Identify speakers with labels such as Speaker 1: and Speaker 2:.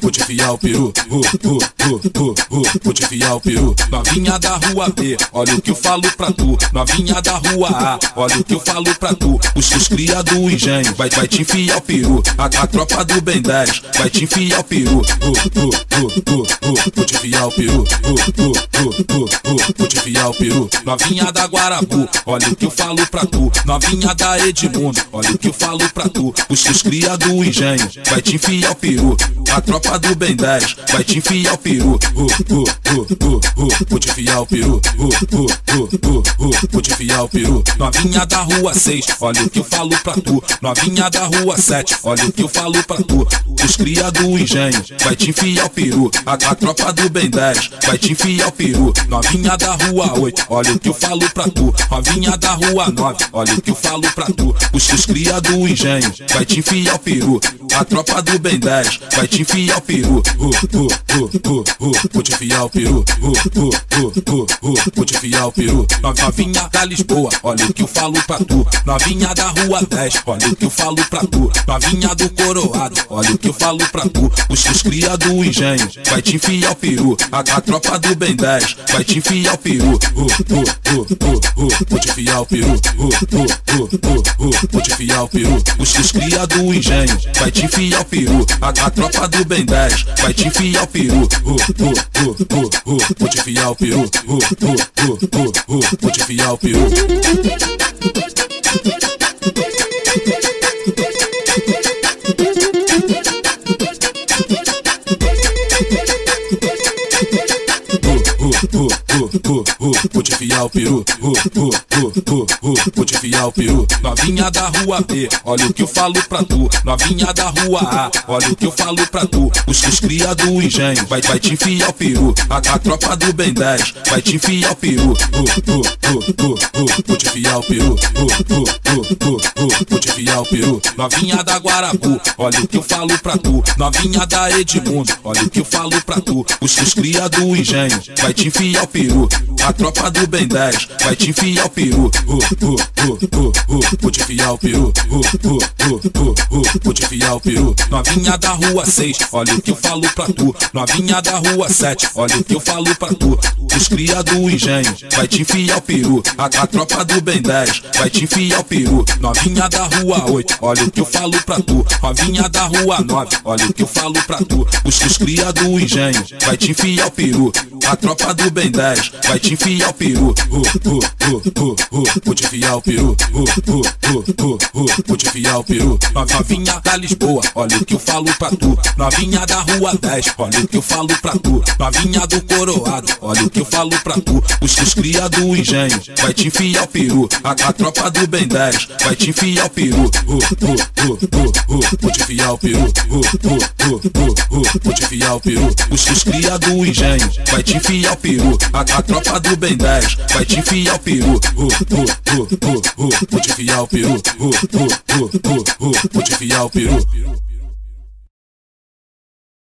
Speaker 1: vou te enfiar o peru, vou te enfiar o peru. Novinha da rua B, olha o que eu falo pra tu. Novinha da rua A, olha o que eu falo pra tu. Os, os cria do engenho, vai, vai te enfiar o peru. A, a tropa do Ben 10, vai te enfiar o peru. Vou te enfiar o peru, vou te enfiar o peru. Novinha da Guarabu, olha o que eu falo pra tu. Novinha da Edmundo, olha o que eu falo pra tu. Os, os cria do engenho, vai te enfiar o peru. A tropa do Ben 10 vai te enfiar o peru. Vou te enfiar o peru. Vou te enfiar o peru. Novinha da rua 6, olha o que eu falo pra tu. Novinha da rua 7, olha o que eu falo pra tu. Os cria do engenho vai te enfiar o peru. A, a tropa do Ben 10 vai te enfiar o peru. Novinha da rua 8, olha o que eu falo pra tu. Novinha da rua 9, olha o que eu falo pra tu. Os, os cria do engenho vai te enfiar o peru. A tropa do Ben 10 vai te enfiar o peru. Vou te enfiar o peru. Vou te enfiar o peru. Novinha da Lisboa, olha o que eu falo pra tu. Novinha da rua 10, olha o que eu falo pra tu. Novinha do coroado, olha o que eu falo pra tu. Os, os cria do engenho vai te enfiar o peru. A, a tropa do Ben 10 vai te enfiar o peru. Vou te enfiar o peru. Vou te enfiar o peru. Os, os cria do engenho vai te enfiar o peru. A, a tropa do Ben 10 vai te enfiar o peru. Vou te enfiar o peru. Vou te enfiar o peru. Vou te enfiar o peru, vou te enfiar o peru. Novinha da rua B, olha o que eu falo pra tu. Novinha da rua A, olha o que eu falo pra tu. Os, os cria do engenho, vai, vai te enfiar o peru. A, a tropa do Ben 10, vai te enfiar o peru. Vou te enfiar o peru, vou te enfiar o peru. Novinha da Guarabu, olha o que eu falo pra tu. Novinha da Edmundo, olha o que eu falo pra tu. Os, os cria do engenho, vai te enfiar o peru. A tropa do Ben 10 vai te enfiar o peru. Vou te enfiar o peru. Vou te enfiar o peru. Novinha da rua 6, olha o que eu falo pra tu. Novinha da rua 7, olha o que eu falo pra tu. Os cria do engenho vai te enfiar o peru. A, a tropa do Ben 10 vai te enfiar o peru. Novinha da rua 8, olha o que eu falo pra tu. Novinha da rua 9, olha o que eu falo pra tu. Os, os cria do engenho vai te enfiar o peru. A tropa do Ben 10 vai te enfiar o peru. Vou te enfiar o peru. Vou te enfiar o peru. Novinha da Lisboa, olha o que eu falo pra tu. Novinha da rua 10, olha o que eu falo pra tu. Novinha do coroado, olha o que eu falo pra tu. Os, os cria do engenho vai te enfiar o peru. A, a tropa do Ben 10 vai te enfiar o peru. Vou te enfiar o peru. Vou te enfiar o peru. Os, os cria do engenho vai te enfiar o peru. A, a tropa do Ben 10 vai te enfiar o peru. Vou te enfiar o peru. Vou te enfiar o peru.